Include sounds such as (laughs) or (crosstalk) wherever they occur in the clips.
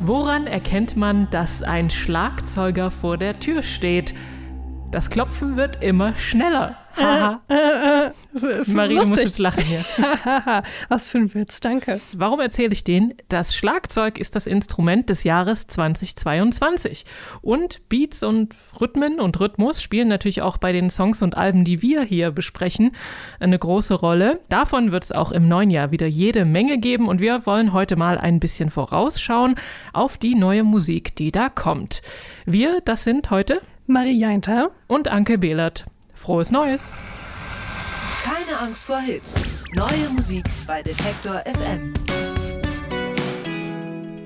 Woran erkennt man, dass ein Schlagzeuger vor der Tür steht? Das Klopfen wird immer schneller. Haha. Äh, äh, äh, Marie, du musst lustig. jetzt lachen hier. (laughs) Was für ein Witz, danke. Warum erzähle ich den? Das Schlagzeug ist das Instrument des Jahres 2022. Und Beats und Rhythmen und Rhythmus spielen natürlich auch bei den Songs und Alben, die wir hier besprechen, eine große Rolle. Davon wird es auch im neuen Jahr wieder jede Menge geben und wir wollen heute mal ein bisschen vorausschauen auf die neue Musik, die da kommt. Wir, das sind heute Marie Jainter. und Anke Behlert. Frohes Neues! Keine Angst vor Hits. Neue Musik bei Detektor FM.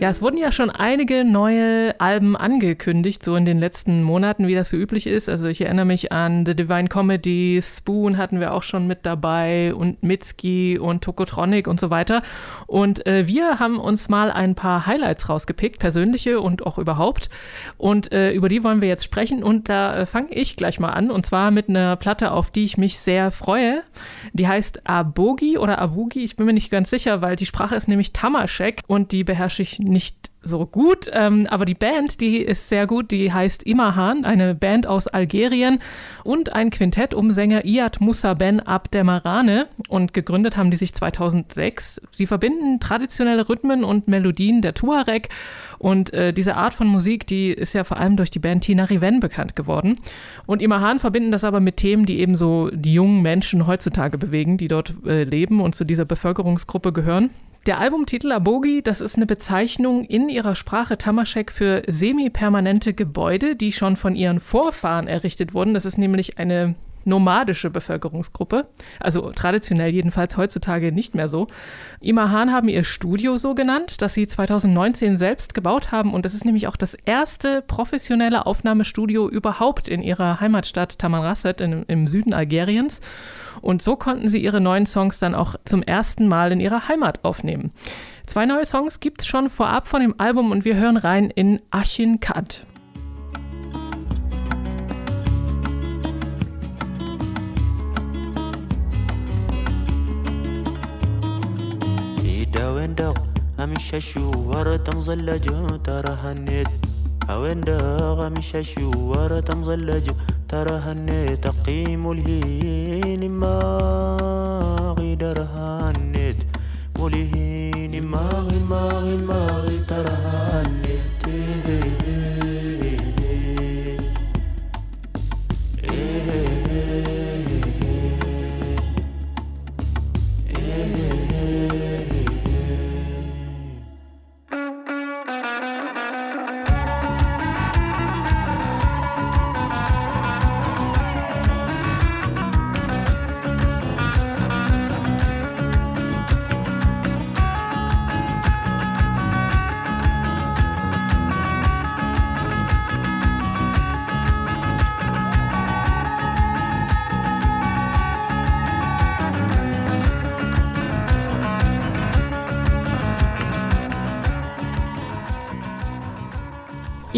Ja, es wurden ja schon einige neue Alben angekündigt, so in den letzten Monaten, wie das so üblich ist. Also ich erinnere mich an The Divine Comedy, Spoon hatten wir auch schon mit dabei und Mitski und Tokotronic und so weiter. Und äh, wir haben uns mal ein paar Highlights rausgepickt, persönliche und auch überhaupt. Und äh, über die wollen wir jetzt sprechen. Und da äh, fange ich gleich mal an. Und zwar mit einer Platte, auf die ich mich sehr freue. Die heißt Abogi oder Abugi. Ich bin mir nicht ganz sicher, weil die Sprache ist nämlich Tamaschek und die beherrsche ich nicht so gut. Ähm, aber die Band, die ist sehr gut. Die heißt Imahan, eine Band aus Algerien und ein Quintett um Sänger Iyad Musa Ben Abdemarane. Und gegründet haben die sich 2006. Sie verbinden traditionelle Rhythmen und Melodien der Tuareg. Und äh, diese Art von Musik, die ist ja vor allem durch die Band Tina Riven bekannt geworden. Und Imahan verbinden das aber mit Themen, die eben so die jungen Menschen heutzutage bewegen, die dort äh, leben und zu dieser Bevölkerungsgruppe gehören. Der Albumtitel Abogi, das ist eine Bezeichnung in ihrer Sprache Tamaschek für semi-permanente Gebäude, die schon von ihren Vorfahren errichtet wurden. Das ist nämlich eine nomadische Bevölkerungsgruppe, also traditionell jedenfalls heutzutage nicht mehr so. Imahan haben ihr Studio so genannt, das sie 2019 selbst gebaut haben und das ist nämlich auch das erste professionelle Aufnahmestudio überhaupt in ihrer Heimatstadt Tamanrasset im Süden Algeriens und so konnten sie ihre neuen Songs dann auch zum ersten Mal in ihrer Heimat aufnehmen. Zwei neue Songs gibt's schon vorab von dem Album und wir hören rein in Achin Kat. اويندو امشاشو ورا تمزلجو ترى هنيت. اويندو امشاشو ورا تمزلجو ترى هنيت. اقيم الهين ما غدر هنيت. ملهين ما غي ما غي ما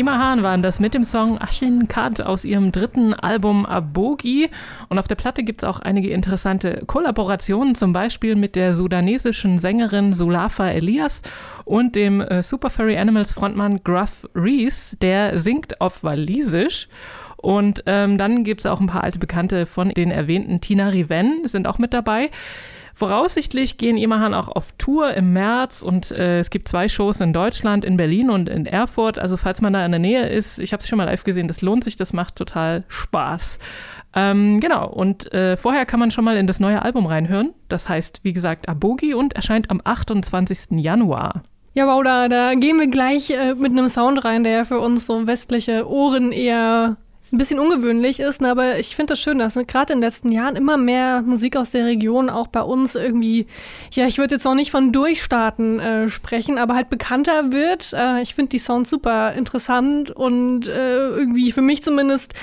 Imahan waren das mit dem Song Achin Kat aus ihrem dritten Album Abogi. Und auf der Platte gibt es auch einige interessante Kollaborationen, zum Beispiel mit der sudanesischen Sängerin Sulafa Elias und dem äh, Super Furry Animals Frontmann Gruff Reese, der singt auf Walisisch. Und ähm, dann gibt es auch ein paar alte Bekannte von den erwähnten Tina Riven, sind auch mit dabei. Voraussichtlich gehen Imahan auch auf Tour im März und äh, es gibt zwei Shows in Deutschland, in Berlin und in Erfurt. Also falls man da in der Nähe ist, ich habe es schon mal live gesehen, das lohnt sich, das macht total Spaß. Ähm, genau, und äh, vorher kann man schon mal in das neue Album reinhören. Das heißt, wie gesagt, Abogi und erscheint am 28. Januar. Ja, wow, da, da gehen wir gleich äh, mit einem Sound rein, der für uns so westliche Ohren eher ein bisschen ungewöhnlich ist, ne, aber ich finde das schön, dass ne, gerade in den letzten Jahren immer mehr Musik aus der Region auch bei uns irgendwie, ja, ich würde jetzt noch nicht von Durchstarten äh, sprechen, aber halt bekannter wird. Äh, ich finde die Sounds super interessant und äh, irgendwie für mich zumindest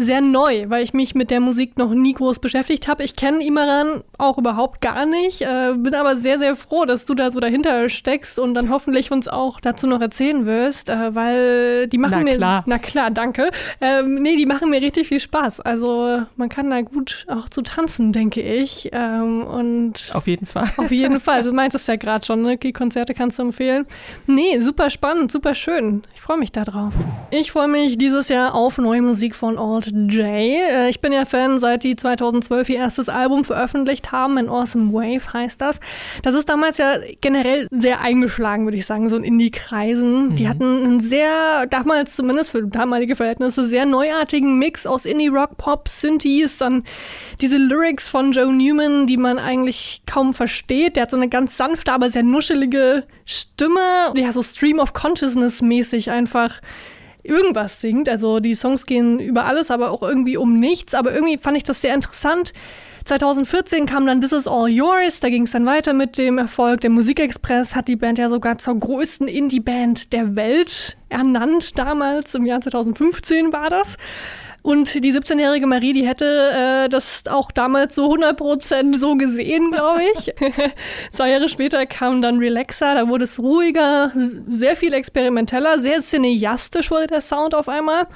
sehr neu, weil ich mich mit der Musik noch nie groß beschäftigt habe. Ich kenne Imaran auch überhaupt gar nicht, äh, bin aber sehr, sehr froh, dass du da so dahinter steckst und dann hoffentlich uns auch dazu noch erzählen wirst, äh, weil die machen na mir. Klar. Na klar, danke. Ähm, nee, die machen mir richtig viel Spaß. Also man kann da gut auch zu tanzen, denke ich. Ähm, und Auf jeden Fall. (laughs) auf jeden Fall. Du meintest ja gerade schon, ne? Die Konzerte kannst du empfehlen. Nee, super spannend, super schön. Ich freue mich da drauf. Ich freue mich dieses Jahr auf neue Musik von Alt J. Äh, Ich bin ja Fan, seit die 2012 ihr erstes Album veröffentlicht haben. An Awesome Wave heißt das. Das ist damals ja generell sehr eingeschlagen, würde ich sagen, so in Indie-Kreisen. Die hatten einen sehr, damals zumindest für damalige Verhältnisse, sehr neuartigen Mix aus Indie-Rock, Pop, Synthes, dann diese Lyrics von Joe Newman, die man eigentlich kaum versteht. Der hat so eine ganz sanfte, aber sehr nuschelige Stimme. Ja, so Stream of Consciousness mäßig einfach irgendwas singt. Also die Songs gehen über alles, aber auch irgendwie um nichts. Aber irgendwie fand ich das sehr interessant. 2014 kam dann This Is All Yours, da ging es dann weiter mit dem Erfolg. Der Musikexpress hat die Band ja sogar zur größten Indie-Band der Welt ernannt, damals im Jahr 2015 war das. Und die 17-jährige Marie, die hätte äh, das auch damals so 100% so gesehen, glaube ich. (laughs) Zwei Jahre später kam dann Relaxer, da wurde es ruhiger, sehr viel experimenteller, sehr cineastisch wurde der Sound auf einmal.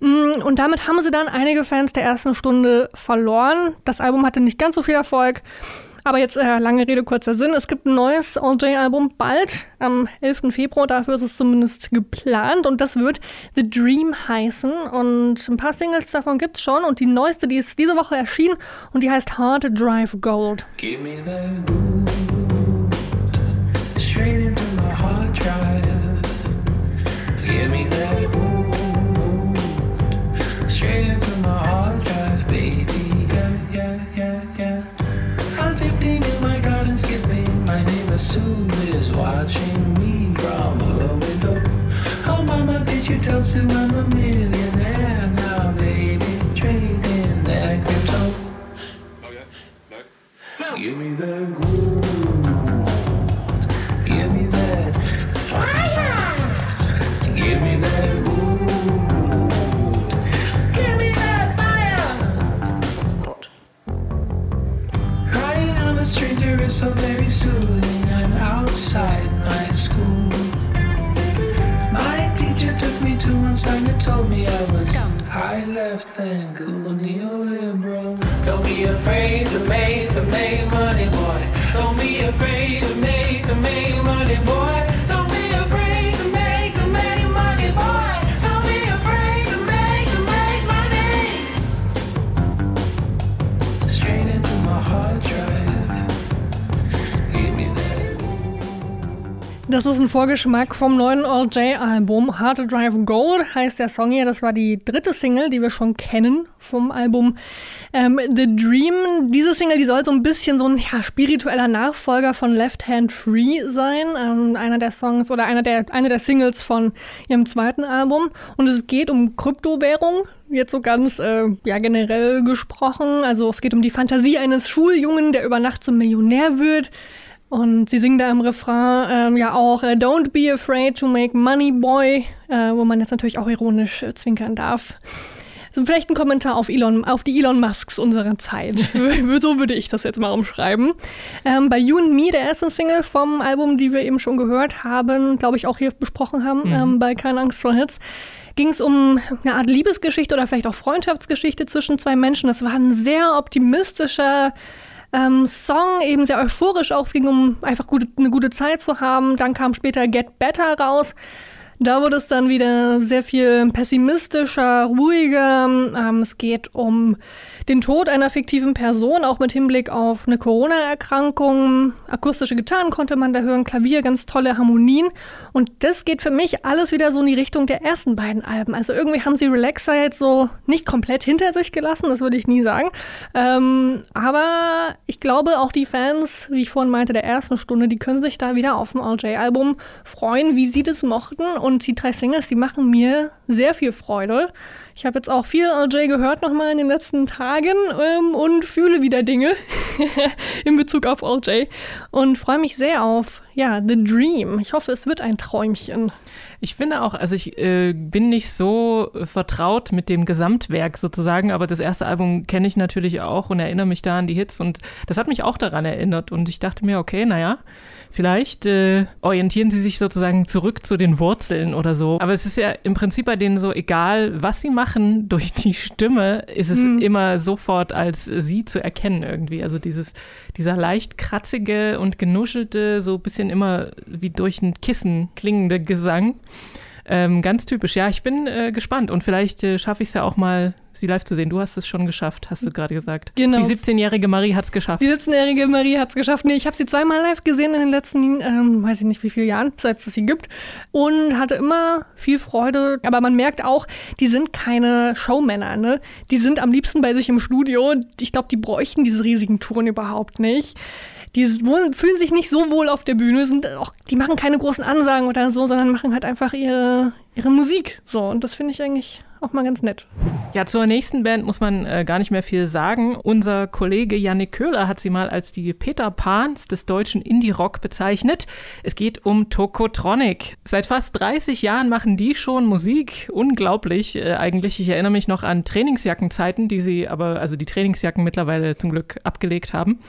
Mm, Und damit haben sie dann einige Fans der ersten Stunde verloren. Das Album hatte nicht ganz so viel Erfolg. Aber jetzt äh, lange Rede, kurzer Sinn. Es gibt ein neues All-J-Album bald, am 11. Februar. Dafür ist es zumindest geplant. Und das wird The Dream heißen. Und ein paar Singles davon gibt es schon. Und die neueste, die ist diese Woche erschienen. Und die heißt Hard Drive Gold. Give me that groove Sue is watching me from her window. Oh, mama, did you tell Sue I'm a millionaire now, baby? Trading that crypto. Oh, Give me that to make to make money, boy. Don't be afraid Das ist ein Vorgeschmack vom neuen All-J-Album. Hard to Drive Gold heißt der Song hier. Das war die dritte Single, die wir schon kennen vom Album ähm, The Dream. Diese Single, die soll so ein bisschen so ein ja, spiritueller Nachfolger von Left Hand Free sein. Ähm, einer der Songs oder einer der, eine der Singles von ihrem zweiten Album. Und es geht um Kryptowährung. Jetzt so ganz äh, ja, generell gesprochen. Also es geht um die Fantasie eines Schuljungen, der über Nacht zum Millionär wird. Und sie singen da im Refrain ähm, ja auch äh, Don't be afraid to make money, boy, äh, wo man jetzt natürlich auch ironisch äh, zwinkern darf. So, vielleicht ein Kommentar auf, Elon, auf die Elon Musks unserer Zeit. (laughs) (laughs) so würde ich das jetzt mal umschreiben. Ähm, bei You and Me, der ersten Single vom Album, die wir eben schon gehört haben, glaube ich auch hier besprochen haben, ähm, bei Keine Angst vor Hits, ging es um eine Art Liebesgeschichte oder vielleicht auch Freundschaftsgeschichte zwischen zwei Menschen. Das war ein sehr optimistischer ähm, Song, eben sehr euphorisch auch. Es ging um einfach gute, eine gute Zeit zu haben. Dann kam später Get Better raus. Da wurde es dann wieder sehr viel pessimistischer, ruhiger. Ähm, es geht um den Tod einer fiktiven Person, auch mit Hinblick auf eine Corona-Erkrankung. Akustische Gitarren konnte man da hören, Klavier, ganz tolle Harmonien. Und das geht für mich alles wieder so in die Richtung der ersten beiden Alben. Also irgendwie haben sie Relaxer jetzt so nicht komplett hinter sich gelassen, das würde ich nie sagen. Ähm, aber ich glaube, auch die Fans, wie ich vorhin meinte, der ersten Stunde, die können sich da wieder auf dem RJ-Album freuen, wie sie das mochten. Und die drei Singles, die machen mir sehr viel Freude. Ich habe jetzt auch viel RJ gehört nochmal in den letzten Tagen ähm, und fühle wieder Dinge (laughs) in Bezug auf OJ und freue mich sehr auf ja, The Dream. Ich hoffe, es wird ein Träumchen. Ich finde auch, also ich äh, bin nicht so vertraut mit dem Gesamtwerk sozusagen, aber das erste Album kenne ich natürlich auch und erinnere mich da an die Hits und das hat mich auch daran erinnert und ich dachte mir, okay, naja, Vielleicht äh, orientieren sie sich sozusagen zurück zu den Wurzeln oder so. Aber es ist ja im Prinzip bei denen so, egal was sie machen, (laughs) durch die Stimme ist es mhm. immer sofort als sie zu erkennen irgendwie. Also dieses, dieser leicht kratzige und genuschelte, so ein bisschen immer wie durch ein Kissen klingende Gesang. Ähm, ganz typisch. Ja, ich bin äh, gespannt und vielleicht äh, schaffe ich es ja auch mal, sie live zu sehen. Du hast es schon geschafft, hast du gerade gesagt. Genau. Die 17-jährige Marie hat es geschafft. Die 17-jährige Marie hat es geschafft. Nee, ich habe sie zweimal live gesehen in den letzten, ähm, weiß ich nicht wie viele Jahren, seit es sie gibt. Und hatte immer viel Freude. Aber man merkt auch, die sind keine Showmänner. Ne? Die sind am liebsten bei sich im Studio. Ich glaube, die bräuchten diese riesigen Touren überhaupt nicht die fühlen sich nicht so wohl auf der Bühne, sind auch, die machen keine großen Ansagen oder so, sondern machen halt einfach ihre, ihre Musik. So, und das finde ich eigentlich auch mal ganz nett. Ja, zur nächsten Band muss man äh, gar nicht mehr viel sagen. Unser Kollege Yannick Köhler hat sie mal als die Peter Pans des deutschen Indie-Rock bezeichnet. Es geht um Tokotronic. Seit fast 30 Jahren machen die schon Musik. Unglaublich äh, eigentlich. Ich erinnere mich noch an Trainingsjackenzeiten, die sie aber, also die Trainingsjacken mittlerweile zum Glück abgelegt haben.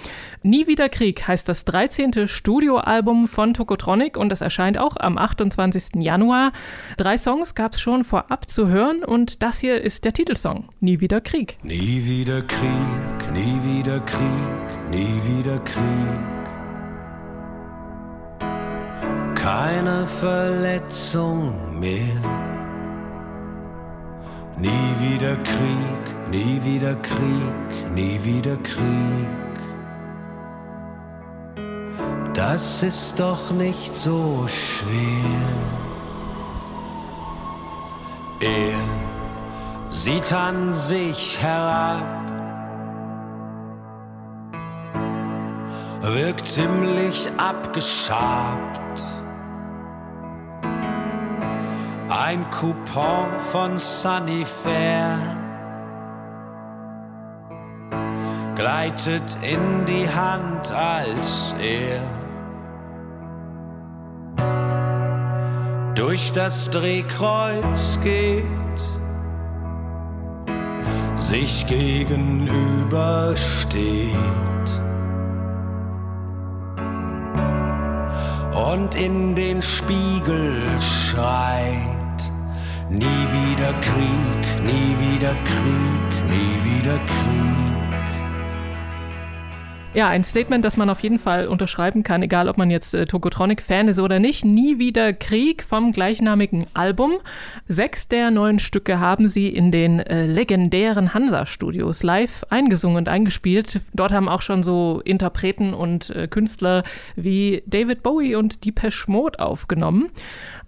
Nie wieder Krieg heißt das 13. Studioalbum von Tokotronic und das erscheint auch am 28. Januar. Drei Songs gab es schon vorab zu hören und und das hier ist der Titelsong, Nie wieder Krieg. Nie wieder Krieg, nie wieder Krieg, nie wieder Krieg. Keine Verletzung mehr. Nie wieder Krieg, nie wieder Krieg, nie wieder Krieg. Das ist doch nicht so schwer. Er sieht an sich herab, wirkt ziemlich abgeschabt. Ein Coupon von Sunny Fair gleitet in die Hand, als er durch das Drehkreuz geht sich gegenübersteht und in den Spiegel schreit, nie wieder Krieg, nie wieder Krieg, nie wieder Krieg. Ja, ein Statement, das man auf jeden Fall unterschreiben kann, egal ob man jetzt äh, Tokotronic-Fan ist oder nicht. Nie wieder Krieg vom gleichnamigen Album. Sechs der neun Stücke haben sie in den äh, legendären Hansa-Studios live eingesungen und eingespielt. Dort haben auch schon so Interpreten und äh, Künstler wie David Bowie und Depeche Mode aufgenommen.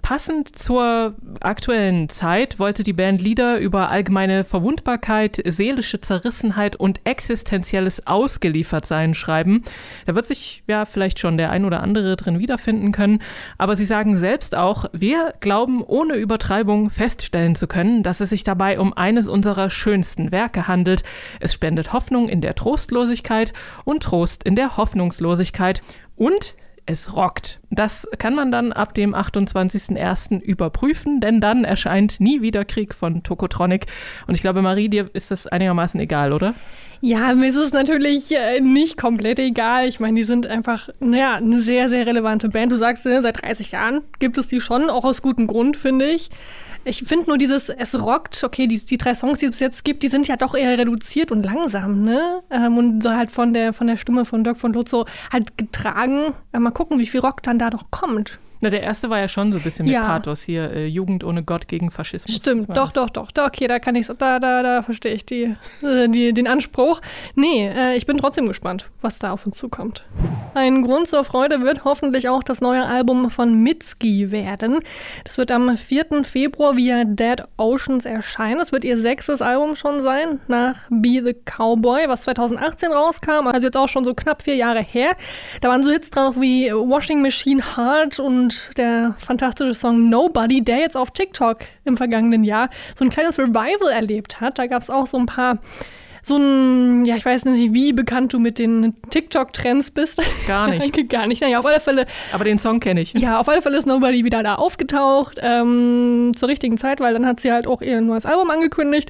Passend zur aktuellen Zeit wollte die Band Lieder über allgemeine Verwundbarkeit, seelische Zerrissenheit und existenzielles Ausgeliefertsein schreiben. Da wird sich ja vielleicht schon der ein oder andere drin wiederfinden können. Aber sie sagen selbst auch, wir glauben ohne Übertreibung feststellen zu können, dass es sich dabei um eines unserer schönsten Werke handelt. Es spendet Hoffnung in der Trostlosigkeit und Trost in der Hoffnungslosigkeit. Und es rockt. Das kann man dann ab dem 28.01. überprüfen, denn dann erscheint nie wieder Krieg von Tokotronic. Und ich glaube, Marie, dir ist das einigermaßen egal, oder? Ja, mir ist es natürlich äh, nicht komplett egal. Ich meine, die sind einfach ja, eine sehr, sehr relevante Band. Du sagst, ne, seit 30 Jahren gibt es die schon, auch aus gutem Grund, finde ich. Ich finde nur dieses, es rockt, okay, die, die drei Songs, die es bis jetzt gibt, die sind ja doch eher reduziert und langsam, ne? Ähm, und so halt von der, von der Stimme von Dirk von Lutzow halt getragen. Äh, mal gucken, wie viel Rock dann da noch kommt. Na, der erste war ja schon so ein bisschen mit ja. Pathos hier, äh, Jugend ohne Gott gegen Faschismus. Stimmt, doch, doch, doch, doch, okay, da kann ich da, da, da verstehe ich die, äh, die, den Anspruch. Nee, äh, ich bin trotzdem gespannt, was da auf uns zukommt. Ein Grund zur Freude wird hoffentlich auch das neue Album von Mitski werden. Das wird am 4. Februar via Dead Oceans erscheinen. Es wird ihr sechstes Album schon sein, nach Be the Cowboy, was 2018 rauskam, also jetzt auch schon so knapp vier Jahre her. Da waren so Hits drauf wie Washing Machine Heart und und der fantastische Song Nobody, der jetzt auf TikTok im vergangenen Jahr so ein kleines Revival erlebt hat. Da gab es auch so ein paar so ein, ja, ich weiß nicht, wie bekannt du mit den TikTok-Trends bist. Gar nicht. (laughs) Gar nicht. Naja, auf alle Fälle. Aber den Song kenne ich. Ja, auf alle Fälle ist Nobody wieder da aufgetaucht ähm, zur richtigen Zeit, weil dann hat sie halt auch ihr neues Album angekündigt.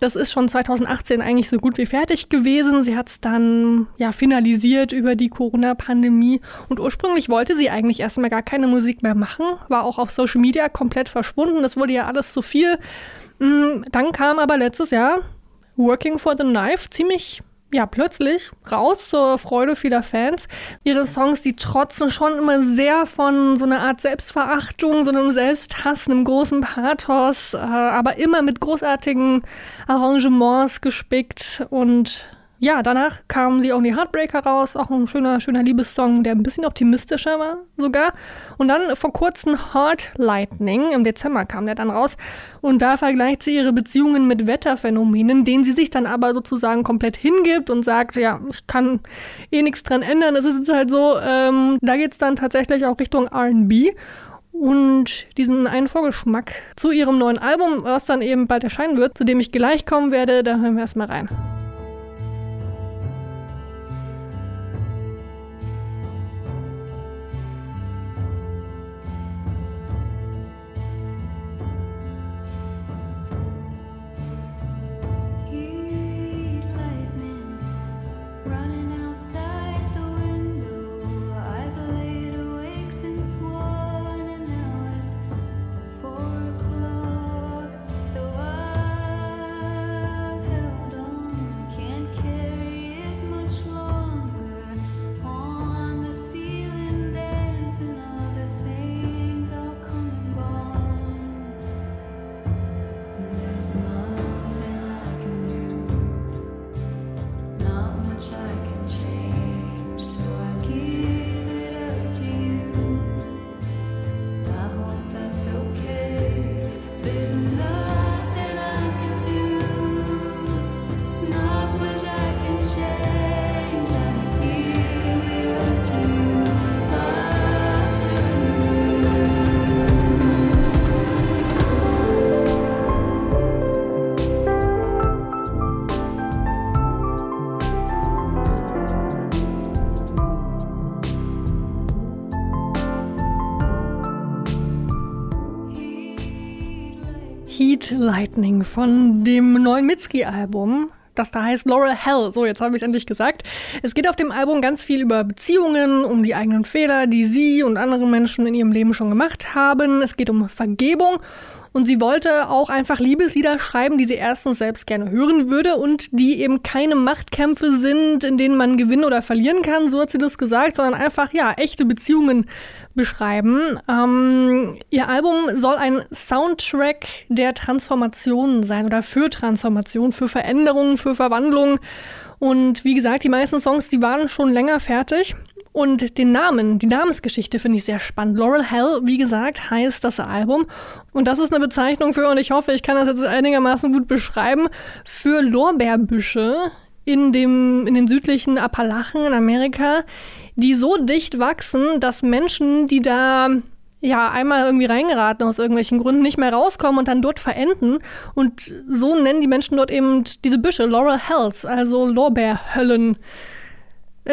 Das ist schon 2018 eigentlich so gut wie fertig gewesen. Sie hat es dann ja finalisiert über die Corona-Pandemie. Und ursprünglich wollte sie eigentlich erstmal gar keine Musik mehr machen, war auch auf Social Media komplett verschwunden. Das wurde ja alles zu viel. Mm, dann kam aber letztes Jahr Working for the Knife ziemlich ja, plötzlich raus zur Freude vieler Fans. Ihre Songs, die trotzen schon immer sehr von so einer Art Selbstverachtung, so einem Selbsthass, einem großen Pathos, äh, aber immer mit großartigen Arrangements gespickt und ja, danach kam The Only Heartbreaker raus, auch ein schöner, schöner Liebessong, der ein bisschen optimistischer war sogar. Und dann vor kurzem Heart Lightning, im Dezember kam der dann raus. Und da vergleicht sie ihre Beziehungen mit Wetterphänomenen, denen sie sich dann aber sozusagen komplett hingibt und sagt, ja, ich kann eh nichts dran ändern. Es ist jetzt halt so, ähm, da geht es dann tatsächlich auch Richtung RB. Und diesen einen Vorgeschmack zu ihrem neuen Album, was dann eben bald erscheinen wird, zu dem ich gleich kommen werde, da hören wir erstmal rein. Lightning von dem neuen Mitski-Album. Das da heißt Laurel Hell. So, jetzt habe ich es endlich gesagt. Es geht auf dem Album ganz viel über Beziehungen, um die eigenen Fehler, die sie und andere Menschen in ihrem Leben schon gemacht haben. Es geht um Vergebung. Und sie wollte auch einfach Liebeslieder schreiben, die sie erstens selbst gerne hören würde und die eben keine Machtkämpfe sind, in denen man gewinnen oder verlieren kann, so hat sie das gesagt, sondern einfach, ja, echte Beziehungen beschreiben. Ähm, ihr Album soll ein Soundtrack der Transformation sein oder für Transformation, für Veränderungen, für Verwandlung. Und wie gesagt, die meisten Songs, die waren schon länger fertig. Und den Namen, die Namensgeschichte finde ich sehr spannend. Laurel Hell, wie gesagt, heißt das Album. Und das ist eine Bezeichnung für, und ich hoffe, ich kann das jetzt einigermaßen gut beschreiben, für Lorbeerbüsche in, dem, in den südlichen Appalachen in Amerika, die so dicht wachsen, dass Menschen, die da ja einmal irgendwie reingeraten aus irgendwelchen Gründen, nicht mehr rauskommen und dann dort verenden. Und so nennen die Menschen dort eben diese Büsche Laurel Hells, also Lorbeerhöllen.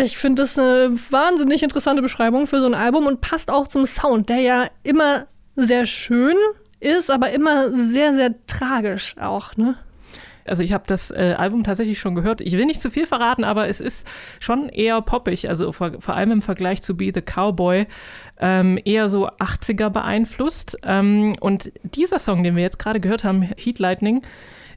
Ich finde das eine wahnsinnig interessante Beschreibung für so ein Album und passt auch zum Sound, der ja immer sehr schön ist, aber immer sehr, sehr tragisch auch, ne? Also ich habe das äh, Album tatsächlich schon gehört. Ich will nicht zu viel verraten, aber es ist schon eher poppig, also vor, vor allem im Vergleich zu Be the Cowboy, ähm, eher so 80er beeinflusst. Ähm, und dieser Song, den wir jetzt gerade gehört haben, Heat Lightning,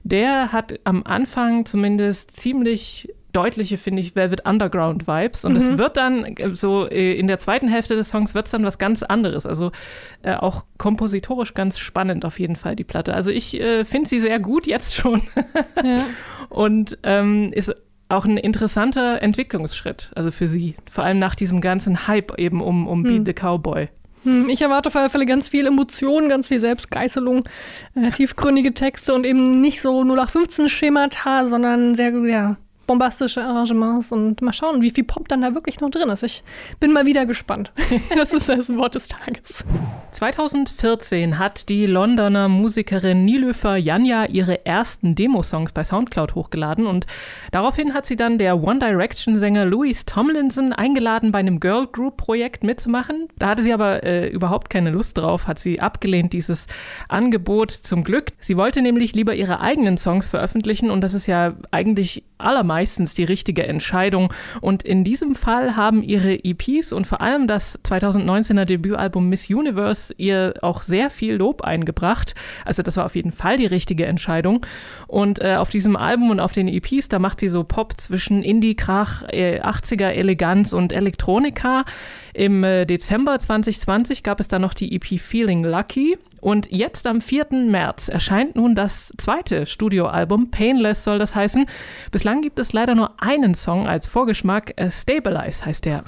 der hat am Anfang zumindest ziemlich deutliche, finde ich, Velvet Underground Vibes. Und es wird dann äh, so äh, in der zweiten Hälfte des Songs wird es dann was ganz anderes. Also äh, auch kompositorisch ganz spannend auf jeden Fall die Platte. Also ich äh, finde sie sehr gut jetzt schon. (laughs) Ja. Und ähm, ist auch ein interessanter Entwicklungsschritt, also für sie. Vor allem nach diesem ganzen Hype eben um, um Beat the Cowboy. Hm, Ich erwarte auf alle Fälle ganz viel Emotionen, ganz viel Selbstgeißelung, äh, tiefgründige Texte und eben nicht so 0815 Schemata, sondern sehr, ja, bombastische Arrangements und mal schauen, wie viel Pop dann da wirklich noch drin ist. Ich bin mal wieder gespannt. (laughs) das ist das Wort des Tages. 2014 hat die Londoner Musikerin Nilüfer Janja ihre ersten Demosongs bei Soundcloud hochgeladen und daraufhin hat sie dann der One Direction Sänger Louis Tomlinson eingeladen, bei einem Girl Group Projekt mitzumachen. Da hatte sie aber äh, überhaupt keine Lust drauf, hat sie abgelehnt, dieses Angebot zum Glück. Sie wollte nämlich lieber ihre eigenen Songs veröffentlichen und das ist ja eigentlich allermeistens die richtige Entscheidung. Und in diesem Fall haben ihre EPs und vor allem das 2019er Debütalbum Miss Universe ihr auch sehr viel Lob eingebracht. Also das war auf jeden Fall die richtige Entscheidung. Und äh, auf diesem Album und auf den EPs, da macht sie so Pop zwischen Indie, Krach, äh, 80er Eleganz und Elektronika. Im äh, Dezember 2020 gab es dann noch die EP Feeling Lucky. Und jetzt am 4. März erscheint nun das zweite Studioalbum, Painless soll das heißen. Bislang gibt es leider nur einen Song als Vorgeschmack, Stabilize heißt der.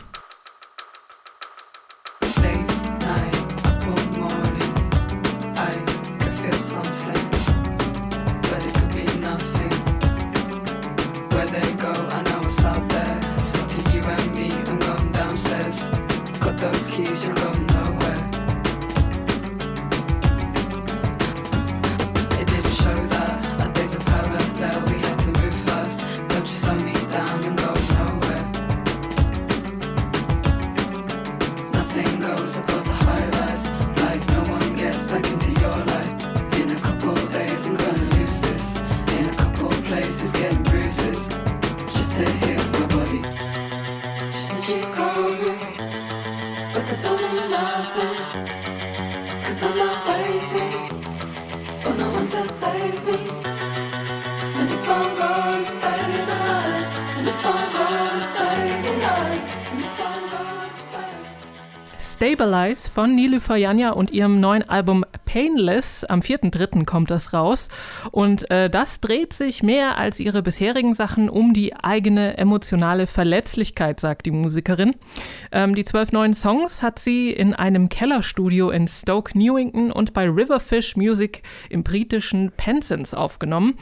Stabilize. Von Nilüfer Janja und ihrem neuen Album Painless. Am 4.3. kommt das raus. Und äh, das dreht sich mehr als ihre bisherigen Sachen um die eigene emotionale Verletzlichkeit, sagt die Musikerin. Ähm, die zwölf neuen Songs hat sie in einem Kellerstudio in Stoke Newington und bei Riverfish Music im britischen Penzance aufgenommen.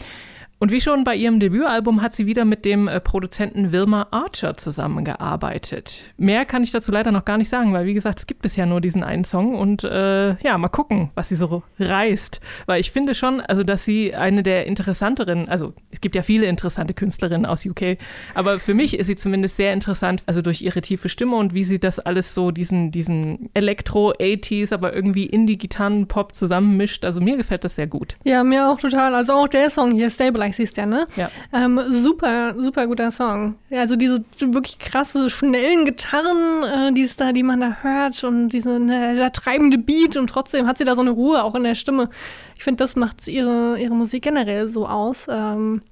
Und wie schon bei ihrem Debütalbum hat sie wieder mit dem äh, Produzenten Wilma Archer zusammengearbeitet. Mehr kann ich dazu leider noch gar nicht sagen, weil wie gesagt, es gibt bisher nur diesen einen Song und äh, ja, mal gucken, was sie so reißt. Weil ich finde schon, also dass sie eine der interessanteren, also es gibt ja viele interessante Künstlerinnen aus UK, aber für mich ist sie zumindest sehr interessant, also durch ihre tiefe Stimme und wie sie das alles so, diesen, diesen Elektro-80s, aber irgendwie Indie-Gitarren-Pop zusammenmischt. Also mir gefällt das sehr gut. Ja, mir auch total. Also auch der Song hier, Stabilize hieß der, ne? Ja. Ähm, super, super guter Song. Ja, also diese wirklich krasse, schnellen Gitarren, äh, die, da, die man da hört und diese, ne, der treibende Beat und trotzdem hat sie da so eine Ruhe auch in der Stimme. Ich finde, das macht ihre, ihre Musik generell so aus. Ähm,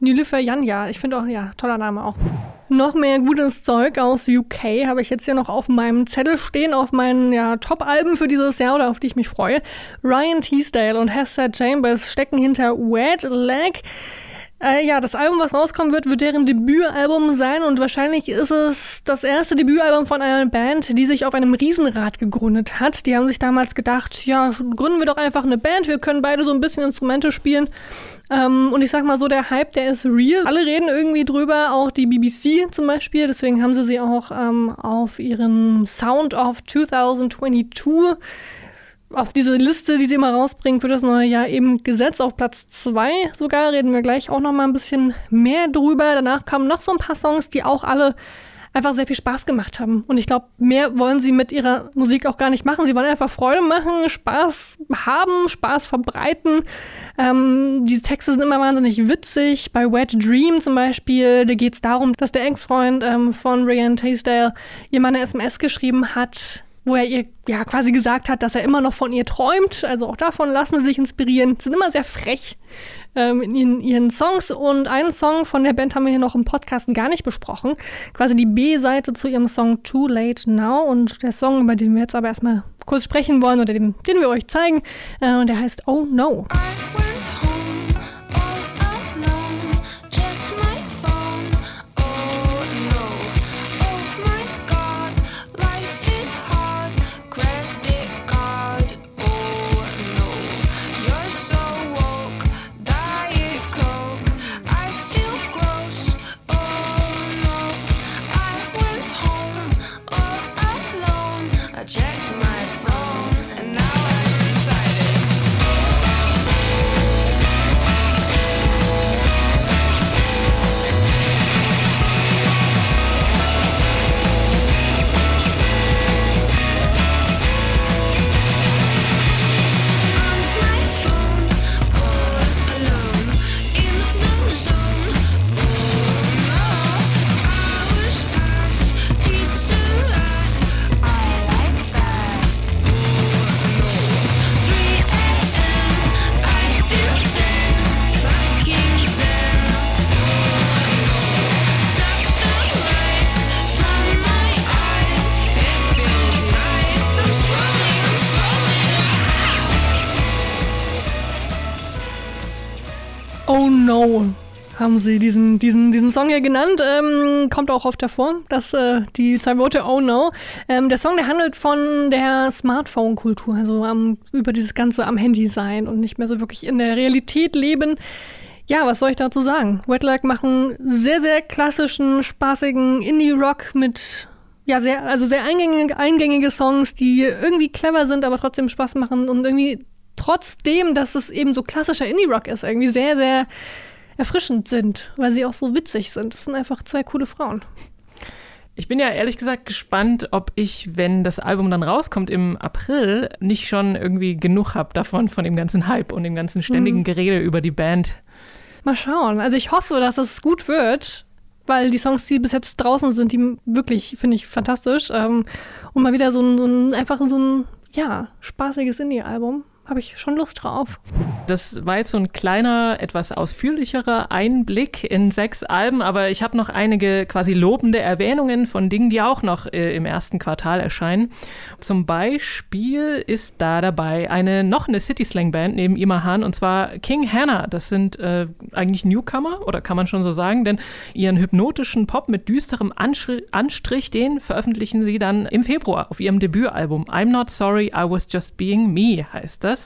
Nilüfer Janja, ich finde auch, ja, toller Name auch. Noch mehr gutes Zeug aus UK habe ich jetzt hier noch auf meinem Zettel stehen, auf meinen ja, Top-Alben für dieses Jahr oder auf die ich mich freue. Ryan Teasdale und Hester Chambers stecken hinter Wet Leg. Äh, ja, das Album, was rauskommen wird, wird deren Debütalbum sein und wahrscheinlich ist es das erste Debütalbum von einer Band, die sich auf einem Riesenrad gegründet hat. Die haben sich damals gedacht, ja, gründen wir doch einfach eine Band, wir können beide so ein bisschen Instrumente spielen. Ähm, und ich sag mal so, der Hype, der ist real. Alle reden irgendwie drüber, auch die BBC zum Beispiel. Deswegen haben sie sie auch ähm, auf ihren Sound of 2022 auf diese Liste, die sie immer rausbringen für das neue Jahr, eben gesetzt auf Platz 2 sogar. Reden wir gleich auch noch mal ein bisschen mehr drüber. Danach kamen noch so ein paar Songs, die auch alle einfach sehr viel Spaß gemacht haben. Und ich glaube, mehr wollen sie mit ihrer Musik auch gar nicht machen. Sie wollen einfach Freude machen, Spaß haben, Spaß verbreiten. Ähm, diese Texte sind immer wahnsinnig witzig. Bei Wet Dream zum Beispiel, da geht es darum, dass der Ex-Freund ähm, von Ryan Taysdale ihr mal eine SMS geschrieben hat, wo er ihr ja quasi gesagt hat, dass er immer noch von ihr träumt. Also auch davon lassen sie sich inspirieren. Sind immer sehr frech ähm, in ihren, Songs. Und einen Song von der Band haben wir hier noch im Podcast gar nicht besprochen. Quasi die B-Seite zu ihrem Song Too Late Now. Und der Song, über den wir jetzt aber erstmal kurz sprechen wollen oder den, den wir euch zeigen, äh, der heißt Oh No. I went home No, haben sie diesen, diesen, diesen Song hier genannt. Ähm, kommt auch oft hervor, dass äh, die zwei Worte Oh no. Ähm, der Song, der handelt von der Smartphone-Kultur, also am, über dieses Ganze am Handy sein und nicht mehr so wirklich in der Realität leben. Ja, was soll ich dazu sagen? Wetlag machen sehr, sehr klassischen, spaßigen Indie-Rock mit ja, sehr, also sehr eingängige, eingängige Songs, die irgendwie clever sind, aber trotzdem Spaß machen und irgendwie trotzdem, dass es eben so klassischer Indie-Rock ist, irgendwie sehr, sehr erfrischend sind, weil sie auch so witzig sind. Das sind einfach zwei coole Frauen. Ich bin ja ehrlich gesagt gespannt, ob ich, wenn das Album dann rauskommt im April, nicht schon irgendwie genug habe davon, von dem ganzen Hype und dem ganzen ständigen Gerede über die Band. Mal schauen. Also ich hoffe, dass es gut wird, weil die Songs, die bis jetzt draußen sind, die wirklich, finde ich, fantastisch. Ähm, und mal wieder so ein, so ein einfach so ein, ja, spaßiges Indie-Album. Habe ich schon Lust drauf. Das war jetzt so ein kleiner, etwas ausführlicherer Einblick in sechs Alben, aber ich habe noch einige quasi lobende Erwähnungen von Dingen, die auch noch äh, im ersten Quartal erscheinen. Zum Beispiel ist da dabei eine noch eine City Slang Band neben Imahan und zwar King Hannah. Das sind äh, eigentlich Newcomer oder kann man schon so sagen, denn ihren hypnotischen Pop mit düsterem Anschri Anstrich, den veröffentlichen sie dann im Februar auf ihrem Debütalbum I'm Not Sorry, I Was Just Being Me heißt das.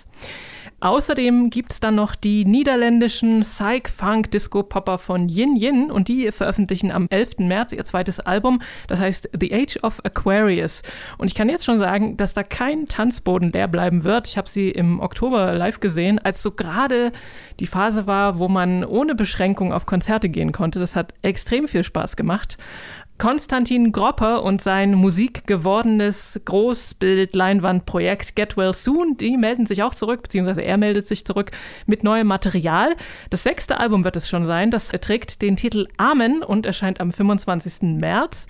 Außerdem gibt es dann noch die niederländischen Psych-Funk-Disco-Popper von Yin Yin und die veröffentlichen am 11. März ihr zweites Album, das heißt The Age of Aquarius. Und ich kann jetzt schon sagen, dass da kein Tanzboden leer bleiben wird. Ich habe sie im Oktober live gesehen, als so gerade die Phase war, wo man ohne Beschränkung auf Konzerte gehen konnte. Das hat extrem viel Spaß gemacht. Konstantin Gropper und sein musikgewordenes Großbild-Leinwandprojekt Get Well Soon, die melden sich auch zurück, beziehungsweise er meldet sich zurück mit neuem Material. Das sechste Album wird es schon sein. Das trägt den Titel Amen und erscheint am 25. März.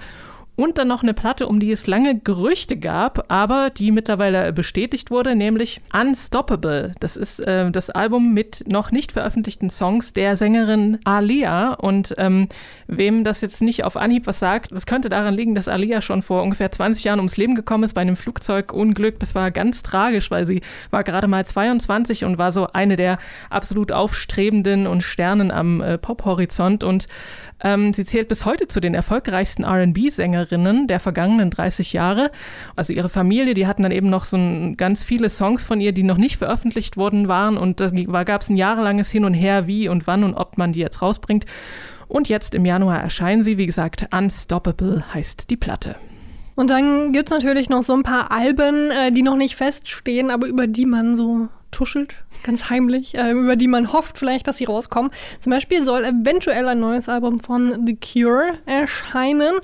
Und dann noch eine Platte, um die es lange Gerüchte gab, aber die mittlerweile bestätigt wurde, nämlich Unstoppable. Das ist äh, das Album mit noch nicht veröffentlichten Songs der Sängerin Alia. Und ähm, wem das jetzt nicht auf Anhieb was sagt, das könnte daran liegen, dass Alia schon vor ungefähr 20 Jahren ums Leben gekommen ist bei einem Flugzeugunglück. Das war ganz tragisch, weil sie war gerade mal 22 und war so eine der absolut aufstrebenden und Sternen am äh, Pophorizont. Und ähm, sie zählt bis heute zu den erfolgreichsten RB-Sängerinnen der vergangenen 30 Jahre. Also ihre Familie, die hatten dann eben noch so ein, ganz viele Songs von ihr, die noch nicht veröffentlicht worden waren. Und da gab es ein jahrelanges Hin und Her, wie und wann und ob man die jetzt rausbringt. Und jetzt im Januar erscheinen sie, wie gesagt, Unstoppable heißt die Platte. Und dann gibt es natürlich noch so ein paar Alben, äh, die noch nicht feststehen, aber über die man so tuschelt, ganz heimlich, äh, über die man hofft vielleicht, dass sie rauskommen. Zum Beispiel soll eventuell ein neues Album von The Cure erscheinen.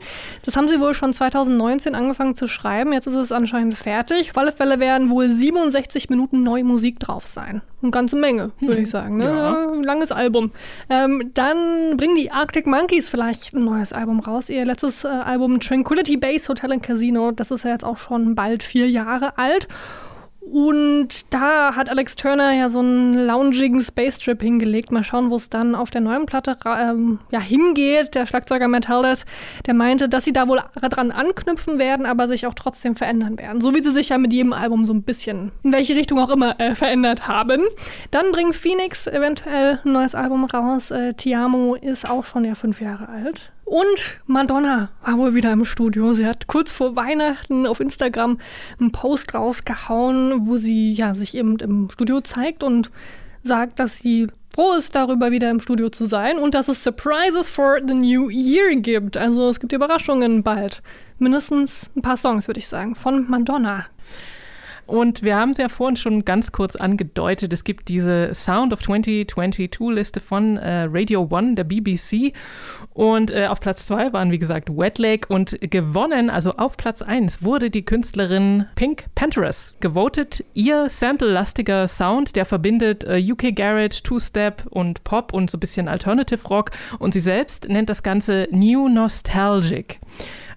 Das haben sie wohl schon 2019 angefangen zu schreiben. Jetzt ist es anscheinend fertig. Auf alle Fälle werden wohl 67 Minuten neue Musik drauf sein. Eine ganze Menge, würde ich sagen. Ne? Ja. Ein langes Album. Ähm, dann bringen die Arctic Monkeys vielleicht ein neues Album raus. Ihr letztes äh, Album Tranquility Base Hotel and Casino, das ist ja jetzt auch schon bald vier Jahre alt. Und da hat Alex Turner ja so einen loungigen Space Trip hingelegt. Mal schauen, wo es dann auf der neuen Platte ähm, ja, hingeht. Der Schlagzeuger Matt Helders, der meinte, dass sie da wohl dran anknüpfen werden, aber sich auch trotzdem verändern werden. So wie sie sich ja mit jedem Album so ein bisschen, in welche Richtung auch immer, äh, verändert haben. Dann bringt Phoenix eventuell ein neues Album raus. Äh, Tiamo ist auch schon ja fünf Jahre alt. Und Madonna war wohl wieder im Studio. Sie hat kurz vor Weihnachten auf Instagram einen Post rausgehauen, wo sie ja sich eben im Studio zeigt und sagt, dass sie froh ist, darüber wieder im Studio zu sein und dass es Surprises for the New Year gibt. Also es gibt Überraschungen bald. Mindestens ein paar Songs, würde ich sagen, von Madonna. Und wir haben es ja vorhin schon ganz kurz angedeutet, es gibt diese Sound of 2022-Liste von äh, Radio One, der BBC. Und äh, auf Platz zwei waren, wie gesagt, Wet Lake und gewonnen, also auf Platz eins wurde die Künstlerin Pink Panthers gewotet. Ihr sample-lastiger Sound, der verbindet äh, UK Garage, Two-Step und Pop und so ein bisschen Alternative Rock. Und sie selbst nennt das Ganze New Nostalgic.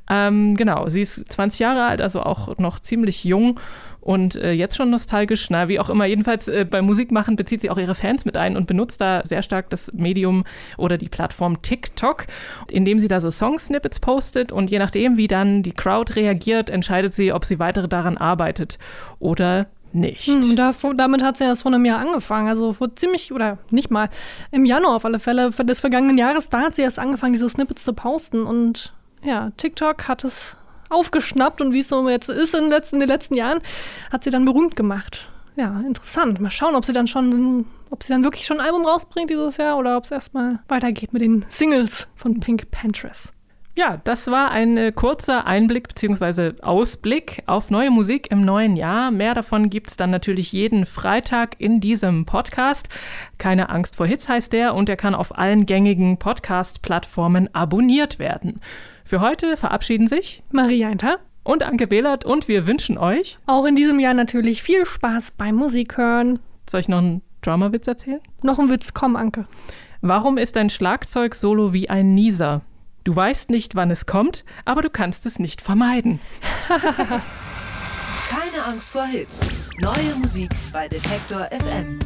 Ähm, genau, sie ist 20 Jahre alt, also auch noch ziemlich jung und äh, jetzt schon nostalgisch, na, wie auch immer. Jedenfalls äh, beim Musikmachen bezieht sie auch ihre Fans mit ein und benutzt da sehr stark das Medium oder die Plattform TikTok, indem sie da so Song-Snippets postet und je nachdem, wie dann die Crowd reagiert, entscheidet sie, ob sie weitere daran arbeitet oder nicht. Hm, da, damit hat sie ja erst vor einem Jahr angefangen. Also vor ziemlich, oder nicht mal, im Januar auf alle Fälle des vergangenen Jahres, da hat sie erst angefangen, diese Snippets zu posten. Und ja, TikTok hat es aufgeschnappt und wie es so jetzt ist in den letzten, in den letzten Jahren, hat sie dann berühmt gemacht. Ja, interessant. Mal schauen, ob sie dann schon, ob sie dann wirklich schon ein Album rausbringt dieses Jahr oder ob es erstmal weitergeht mit den Singles von Pink Panthers. Ja, das war ein äh, kurzer Einblick bzw. Ausblick auf neue Musik im neuen Jahr. Mehr davon gibt es dann natürlich jeden Freitag in diesem Podcast. Keine Angst vor Hits heißt der und er kann auf allen gängigen Podcast-Plattformen abonniert werden. Für heute verabschieden sich Maria Einter und Anke Behlert und wir wünschen euch, auch in diesem Jahr natürlich viel Spaß beim Musik hören. soll ich noch einen Dramawitz erzählen? Noch ein Witz, komm, Anke. Warum ist ein Schlagzeug-Solo wie ein Nieser? Du weißt nicht, wann es kommt, aber du kannst es nicht vermeiden. (laughs) Keine Angst vor Hits. Neue Musik bei Detektor FM.